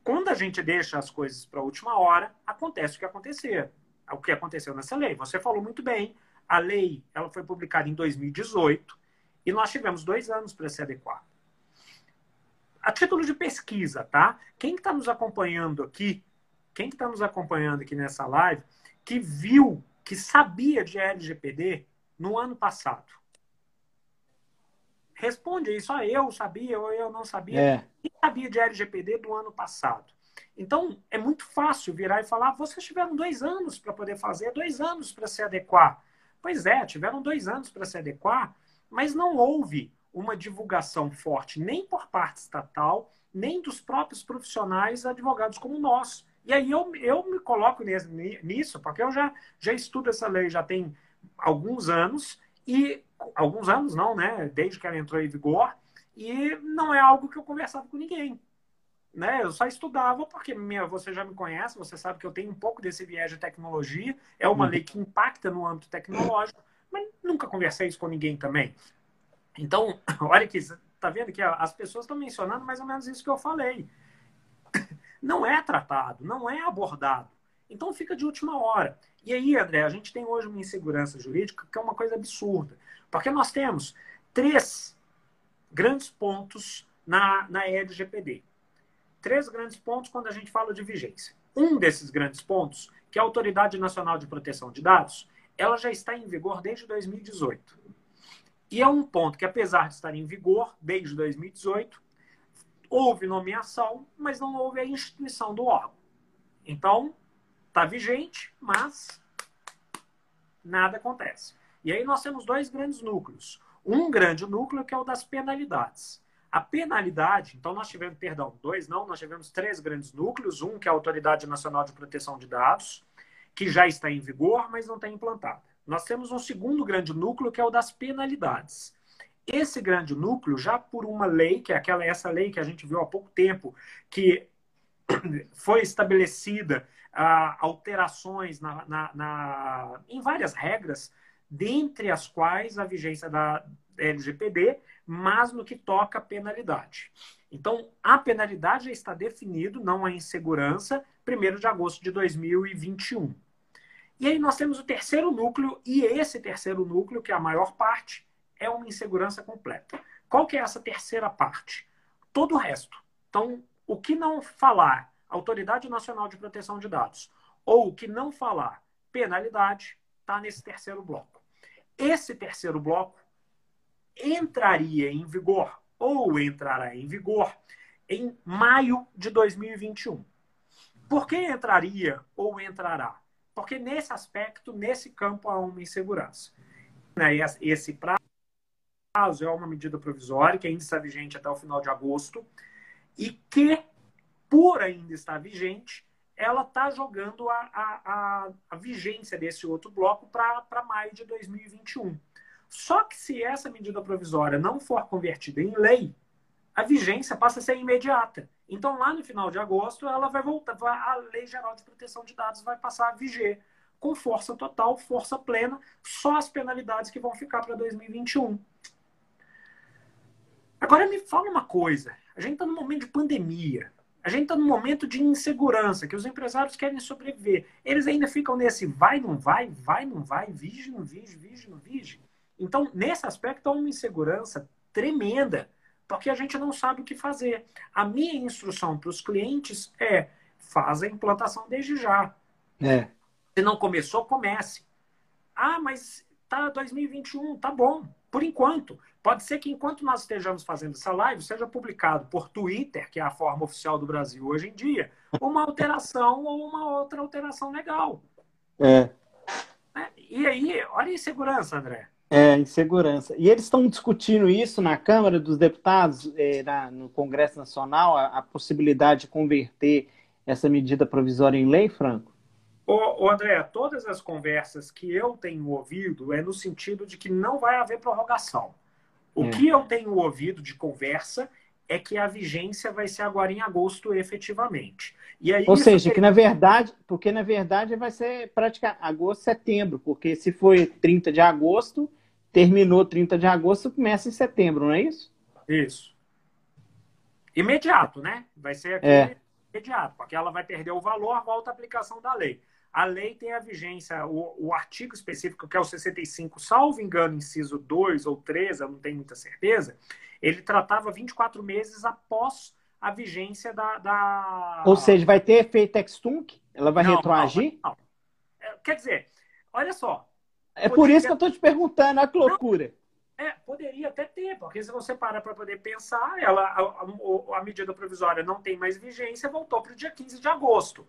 Quando a gente deixa as coisas para a última hora, acontece o que acontecer. O que aconteceu nessa lei. Você falou muito bem. A lei ela foi publicada em 2018 e nós tivemos dois anos para se adequar. A título de pesquisa, tá? Quem está nos acompanhando aqui, quem está nos acompanhando aqui nessa live, que viu, que sabia de LGPD no ano passado, Responde aí, só eu sabia ou eu não sabia. É. Quem sabia de LGPD do ano passado? Então, é muito fácil virar e falar: vocês tiveram dois anos para poder fazer, dois anos para se adequar. Pois é, tiveram dois anos para se adequar, mas não houve uma divulgação forte nem por parte estatal, nem dos próprios profissionais advogados como nós. E aí eu, eu me coloco nisso, porque eu já, já estudo essa lei já tem alguns anos e alguns anos não, né? Desde que ela entrou em vigor, e não é algo que eu conversava com ninguém. Né? Eu só estudava porque minha, você já me conhece, você sabe que eu tenho um pouco desse viés de tecnologia, é uma uhum. lei que impacta no âmbito tecnológico, mas nunca conversei isso com ninguém também. Então, olha que tá vendo que as pessoas estão mencionando mais ou menos isso que eu falei. Não é tratado, não é abordado. Então fica de última hora. E aí, André, a gente tem hoje uma insegurança jurídica que é uma coisa absurda. Porque nós temos três grandes pontos na, na LGPD. Três grandes pontos quando a gente fala de vigência. Um desses grandes pontos, que é a Autoridade Nacional de Proteção de Dados, ela já está em vigor desde 2018. E é um ponto que, apesar de estar em vigor desde 2018, houve nomeação, mas não houve a instituição do órgão. Então, Está vigente, mas nada acontece. E aí nós temos dois grandes núcleos. Um grande núcleo que é o das penalidades. A penalidade, então nós tivemos, perdão, dois não, nós tivemos três grandes núcleos. Um que é a Autoridade Nacional de Proteção de Dados, que já está em vigor, mas não está implantada. Nós temos um segundo grande núcleo que é o das penalidades. Esse grande núcleo, já por uma lei, que é aquela essa lei que a gente viu há pouco tempo, que foi estabelecida ah, alterações na, na, na, em várias regras, dentre as quais a vigência da LGPD, mas no que toca a penalidade. Então, a penalidade já está definido, não a insegurança, 1 de agosto de 2021. E aí nós temos o terceiro núcleo, e esse terceiro núcleo, que é a maior parte, é uma insegurança completa. Qual que é essa terceira parte? Todo o resto. Então, o que não falar Autoridade Nacional de Proteção de Dados, ou que não falar penalidade, está nesse terceiro bloco. Esse terceiro bloco entraria em vigor, ou entrará em vigor, em maio de 2021. Por que entraria ou entrará? Porque nesse aspecto, nesse campo, há uma insegurança. Né, esse prazo é uma medida provisória que ainda está vigente até o final de agosto e que por ainda estar vigente, ela está jogando a, a, a, vigência desse outro bloco para maio de 2021. Só que se essa medida provisória não for convertida em lei, a vigência passa a ser imediata. Então, lá no final de agosto, ela vai voltar, a Lei Geral de Proteção de Dados vai passar a viger com força total, força plena, só as penalidades que vão ficar para 2021. Agora me fala uma coisa: a gente está num momento de pandemia. A gente está num momento de insegurança, que os empresários querem sobreviver. Eles ainda ficam nesse vai, não vai, vai, não vai, vige, não vige, vige, não vige. Então, nesse aspecto, há uma insegurança tremenda, porque a gente não sabe o que fazer. A minha instrução para os clientes é: faz a implantação desde já. É. Se não começou, comece. Ah, mas tá 2021, tá bom. por enquanto. Pode ser que enquanto nós estejamos fazendo essa live, seja publicado por Twitter, que é a forma oficial do Brasil hoje em dia, uma alteração ou uma outra alteração legal. É. Né? E aí, olha a insegurança, André. É, insegurança. E eles estão discutindo isso na Câmara dos Deputados, é, na, no Congresso Nacional, a, a, possibilidade de converter essa medida provisória em lei, Franco? Ô, ô, André, todas as conversas que eu tenho ouvido é no sentido de que não vai haver prorrogação. O é. que eu tenho ouvido de conversa é que a vigência vai ser agora em agosto, efetivamente. E aí, Ou seja, que na verdade, porque na verdade vai ser praticamente agosto, setembro, porque se foi 30 de agosto, terminou 30 de agosto, começa em setembro, não é isso? Isso. Imediato, né? Vai ser aqui é. imediato, porque ela vai perder o valor, volta a aplicação da lei. A lei tem a vigência, o, o artigo específico, que é o 65, salvo engano, inciso 2 ou 3, eu não tenho muita certeza, ele tratava 24 meses após a vigência da. da... Ou seja, vai ter efeito extunc? Ela vai não, retroagir? Não, não. É, quer dizer, olha só. É por isso que eu estou te perguntando, a que loucura. É, poderia até ter, porque se você parar para poder pensar, ela, a, a, a, medida provisória não tem mais vigência, voltou para o dia 15 de agosto.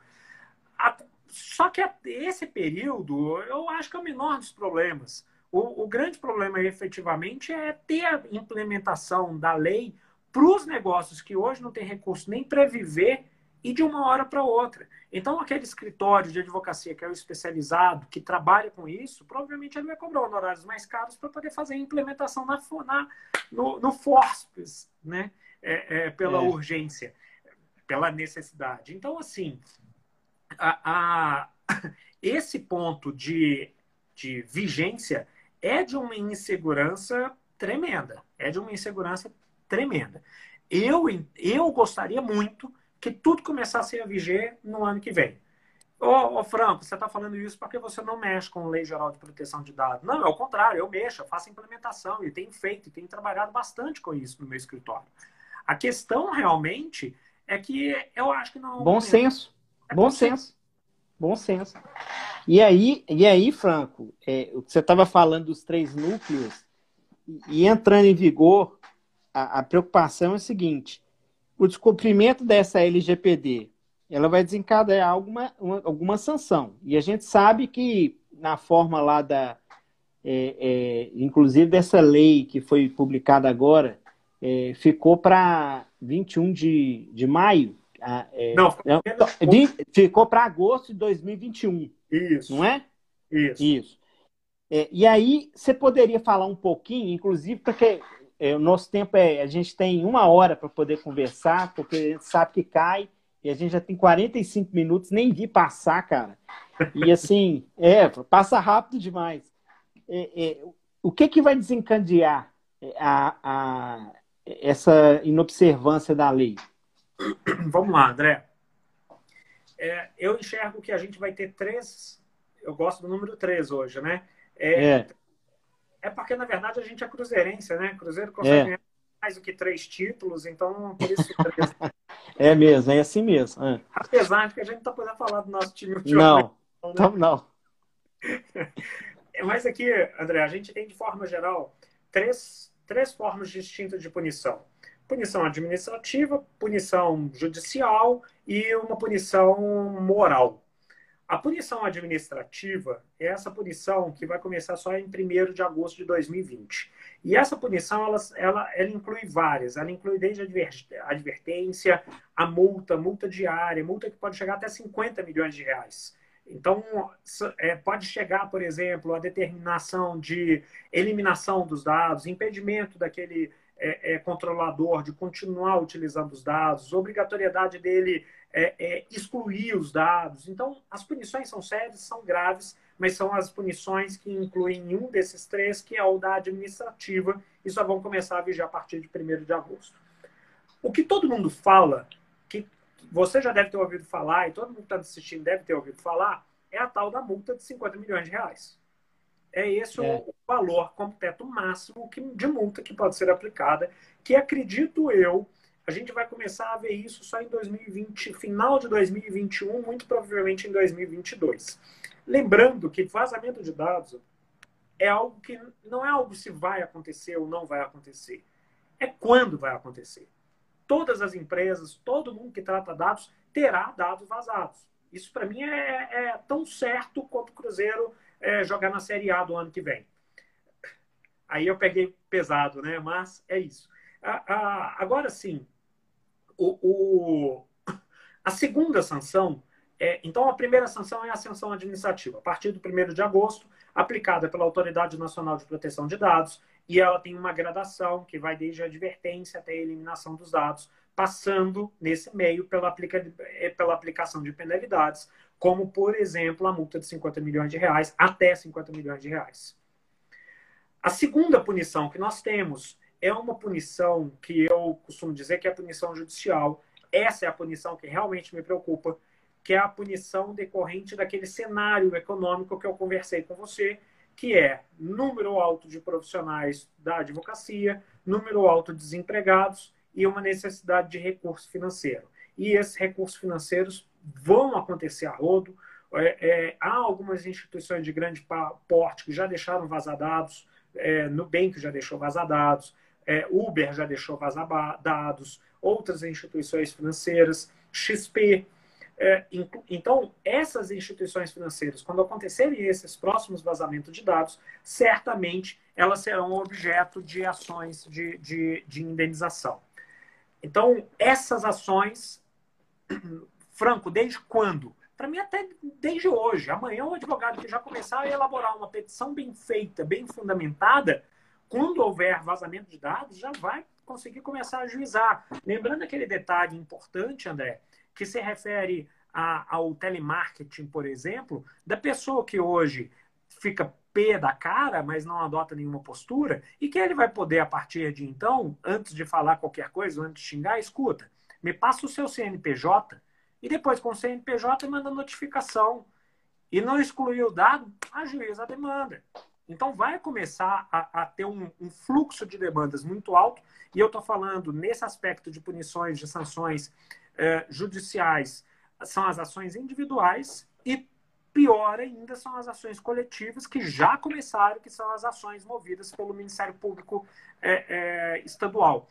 A, só que esse período, eu acho que é o menor dos problemas. O, o grande problema, efetivamente, é ter a implementação da lei para os negócios que hoje não têm recurso nem para viver e de uma hora para outra. Então, aquele escritório de advocacia que é o especializado, que trabalha com isso, provavelmente ele vai cobrar honorários mais caros para poder fazer a implementação na, na no, no FORSPES, né? É, é, pela é. urgência, pela necessidade. Então, assim, a, a, esse ponto de, de vigência é de uma insegurança tremenda. É de uma insegurança tremenda. Eu, eu gostaria muito que tudo começasse a viger no ano que vem. Ô, ô Franco, você está falando isso porque você não mexe com Lei Geral de Proteção de Dados. Não, é o contrário, eu mexo, eu faço implementação e tenho feito, e tenho trabalhado bastante com isso no meu escritório. A questão realmente é que eu acho que não. Bom senso. É bom senso. Bom senso. E aí, e aí Franco, é, você estava falando dos três núcleos, e entrando em vigor, a, a, preocupação é o seguinte: o descumprimento dessa LGPD ela vai desencadear alguma, uma, alguma sanção. E a gente sabe que na forma lá da. É, é, inclusive dessa lei que foi publicada agora, é, ficou para 21 de, de maio ah, é, não, ficou para agosto de 2021. Isso. Não é? Isso. Isso. É, e aí, você poderia falar um pouquinho, inclusive, porque é, o nosso tempo é. A gente tem uma hora para poder conversar, porque a gente sabe que cai, e a gente já tem 45 minutos, nem vi passar, cara. E assim, é, passa rápido demais. É, é, o que, que vai desencadear a, a, essa inobservância da lei? Vamos lá, André. É, eu enxergo que a gente vai ter três. Eu gosto do número três hoje, né? É, é. é porque, na verdade, a gente é cruzeirense, né? Cruzeiro consegue é. ganhar mais do que três títulos, então por isso. é mesmo, é assim mesmo. É. Apesar de que a gente não está podendo falar do nosso time de Não, então, né? não. Mas aqui, André, a gente tem, de forma geral, três, três formas distintas de punição punição administrativa, punição judicial e uma punição moral. A punição administrativa é essa punição que vai começar só em 1 de agosto de 2020. E essa punição, ela, ela, ela inclui várias. Ela inclui desde a advertência, a multa, multa diária, multa que pode chegar até 50 milhões de reais. Então, é, pode chegar, por exemplo, a determinação de eliminação dos dados, impedimento daquele é, é, controlador de continuar utilizando os dados, obrigatoriedade dele é, é, excluir os dados. Então, as punições são sérias, são graves, mas são as punições que incluem um desses três, que é o da administrativa, e só vão começar a vigiar a partir de 1 de agosto. O que todo mundo fala, que você já deve ter ouvido falar, e todo mundo que está assistindo deve ter ouvido falar, é a tal da multa de 50 milhões de reais. É esse é. o valor como teto máximo de multa que pode ser aplicada, que acredito eu, a gente vai começar a ver isso só em 2020, final de 2021, muito provavelmente em 2022. Lembrando que vazamento de dados é algo que não é algo se vai acontecer ou não vai acontecer. É quando vai acontecer. Todas as empresas, todo mundo que trata dados terá dados vazados. Isso para mim é, é, tão certo quanto o Cruzeiro é, jogar na Série A do ano que vem. Aí eu peguei pesado, né? Mas é isso. agora sim, o, o, a segunda sanção é, então, a primeira sanção é a sanção administrativa, a partir do 1 de agosto, aplicada pela Autoridade Nacional de Proteção de Dados, e ela tem uma gradação que vai desde a advertência até a eliminação dos dados, passando nesse meio pela, aplica, é, pela aplicação de penalidades, como, por exemplo, a multa de 50 milhões de reais até 50 milhões de reais. A segunda punição que nós temos é uma punição que eu costumo dizer que é a punição judicial. Essa é a punição que realmente me preocupa, que é a punição decorrente daquele cenário econômico que eu conversei com você, que é número alto de profissionais da advocacia, número alto de desempregados e uma necessidade de recurso financeiro. E esses recursos financeiros vão acontecer a rodo. É, é, há algumas instituições de grande porte que já deixaram vazar dados, é, Nubank já deixou vazar dados, é, Uber já deixou vazar dados, outras instituições financeiras, XP é, então, essas instituições financeiras, quando acontecerem esses próximos vazamentos de dados, certamente elas serão objeto de ações de, de, de indenização. Então, essas ações, Franco, desde quando? Para mim, até desde hoje. Amanhã, o advogado que já começar a elaborar uma petição bem feita, bem fundamentada, quando houver vazamento de dados, já vai conseguir começar a juizar. Lembrando aquele detalhe importante, André, que se refere a, ao telemarketing, por exemplo, da pessoa que hoje fica pé da cara, mas não adota nenhuma postura, e que ele vai poder, a partir de então, antes de falar qualquer coisa, antes de xingar, escuta, me passa o seu CNPJ, e depois com o CNPJ manda notificação. E não excluir o dado, ajuiza a demanda. Então vai começar a, a ter um, um, fluxo de demandas muito alto, e eu estou falando nesse aspecto de punições, de sanções eh, judiciais, são as ações individuais e pior ainda são as ações coletivas que já começaram, que são as ações movidas pelo Ministério Público é, é, Estadual.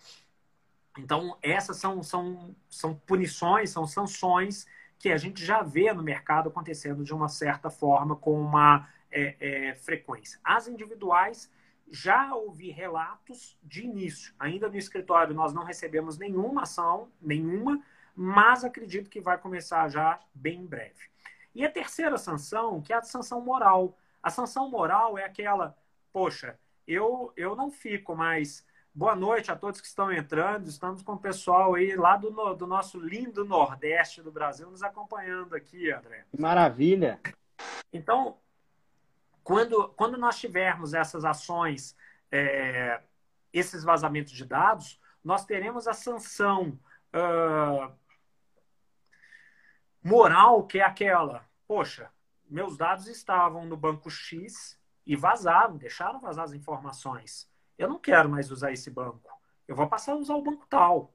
Então, essas são, são, são punições, são sanções que a gente já vê no mercado acontecendo de uma certa forma, com uma é, é frequência. As individuais, já ouvi relatos de início. Ainda no escritório nós não recebemos nenhuma ação, nenhuma, mas acredito que vai começar já bem em breve. E a terceira sanção, que é a sanção moral. A sanção moral é aquela, poxa, eu, eu não fico mais. Boa noite a todos que estão entrando. Estamos com o pessoal aí lá do, do nosso lindo Nordeste do Brasil nos acompanhando aqui, André. Maravilha! Então, quando, quando nós tivermos essas ações, é, esses vazamentos de dados, nós teremos a sanção uh, moral que é aquela, poxa, meus dados estavam no banco X e vazaram, deixaram vazar as informações. Eu não quero mais usar esse banco. Eu vou passar a usar o banco tal.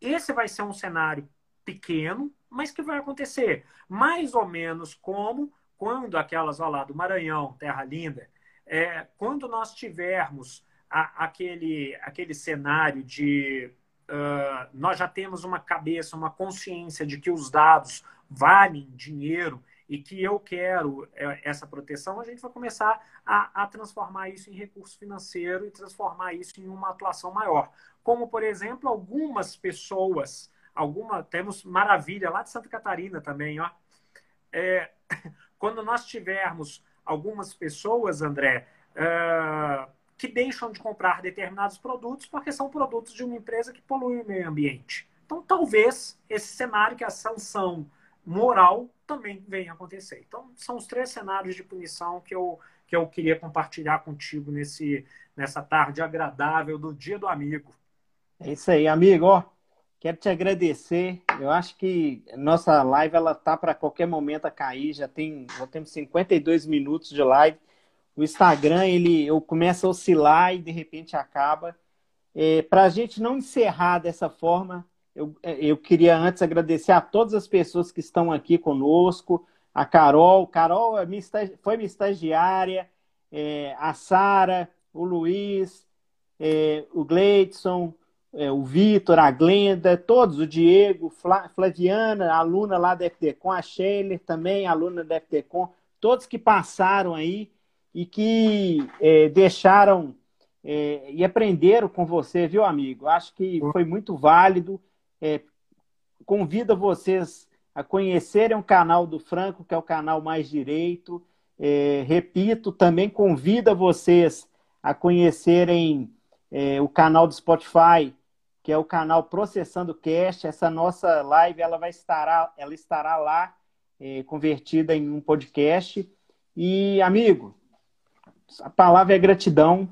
Esse vai ser um cenário pequeno, mas que vai acontecer. Mais ou menos como quando aquelas, olha lá, do Maranhão, Terra Linda, é, quando nós tivermos a, aquele, aquele cenário de uh, nós já temos uma cabeça, uma consciência de que os dados valem dinheiro e que eu quero é, essa proteção, a gente vai começar a, a, transformar isso em recurso financeiro e transformar isso em uma atuação maior. Como, por exemplo, algumas pessoas, alguma, temos maravilha lá de Santa Catarina também, ó. É, quando nós tivermos algumas pessoas, André, uh, que deixam de comprar determinados produtos porque são produtos de uma empresa que polui o meio ambiente. Então, talvez esse cenário que a sanção moral também venha acontecer. Então, são os três cenários de punição que eu, que eu queria compartilhar contigo nesse, nessa tarde agradável do Dia do Amigo. É isso aí, amigo. Ó, quero te agradecer. Eu acho que nossa live ela tá para qualquer momento a cair. Já tem, já temos 52 minutos de live. O Instagram ele eu começa a oscilar e de repente acaba. É, para a gente não encerrar dessa forma, eu, é, eu queria antes agradecer a todas as pessoas que estão aqui conosco, a Carol. Carol é minha foi minha estagiária, é, a Sara, o Luiz, é, o Gleidson, é, o Vitor, a Glenda, todos, o Diego, Fla, Flaviana, aluna lá da FTCom, a Sheiler também, aluna da FTCom, todos que passaram aí e que é, deixaram é, e aprenderam com você, viu, amigo? Acho que foi muito válido. É, convido vocês a conhecerem o canal do Franco, que é o canal Mais Direito. É, repito, também convido vocês a conhecerem é, o canal do Spotify, que é o canal Processando Cast. Essa nossa live ela vai estar, ela estará lá é, convertida em um podcast. E, amigo, a palavra é gratidão.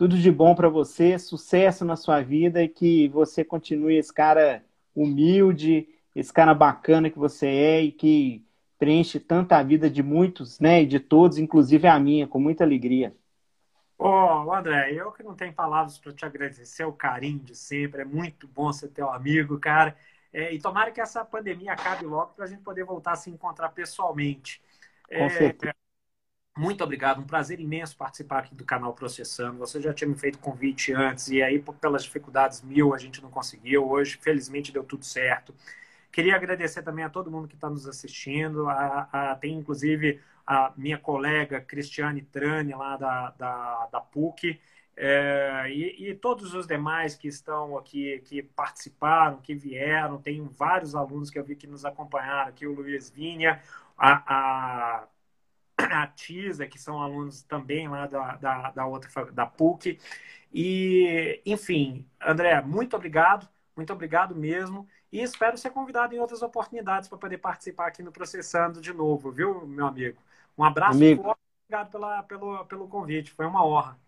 Tudo de bom para você, sucesso na sua vida e que você continue esse cara humilde, esse cara bacana que você é e que preenche tanta a vida de muitos, né, e de todos, inclusive a minha, com muita alegria. Ô, oh, André, eu que não tenho palavras para te agradecer o carinho de sempre, é muito bom ser teu amigo, cara. É, e tomara que essa pandemia acabe logo para a gente poder voltar a se encontrar pessoalmente. Com é, certeza. Muito obrigado, um prazer imenso participar aqui do canal Processando. Você já tinha me feito convite antes e aí, pelas dificuldades mil, a gente não conseguiu. Hoje, felizmente, deu tudo certo. Queria agradecer também a todo mundo que está nos assistindo. A, a, tem, inclusive, a minha colega Cristiane Trani, lá da, da, da PUC, é, e, e, todos os demais que estão aqui, que participaram, que vieram. Tem vários alunos que eu vi que nos acompanharam aqui, o Luiz Vinha, a, a a TISA, que são alunos também lá da, da, da outra da PUC. E, enfim, André, muito obrigado, muito obrigado mesmo. E espero ser convidado em outras oportunidades para poder participar aqui no Processando de novo, viu, meu amigo? Um abraço amigo. forte, obrigado pela, pelo, pelo convite, foi uma honra.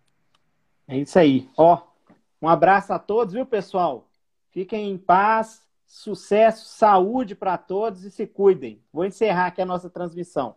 É isso aí. Ó, um abraço a todos, viu, pessoal? Fiquem em paz, sucesso, saúde para todos e se cuidem. Vou encerrar aqui a nossa transmissão.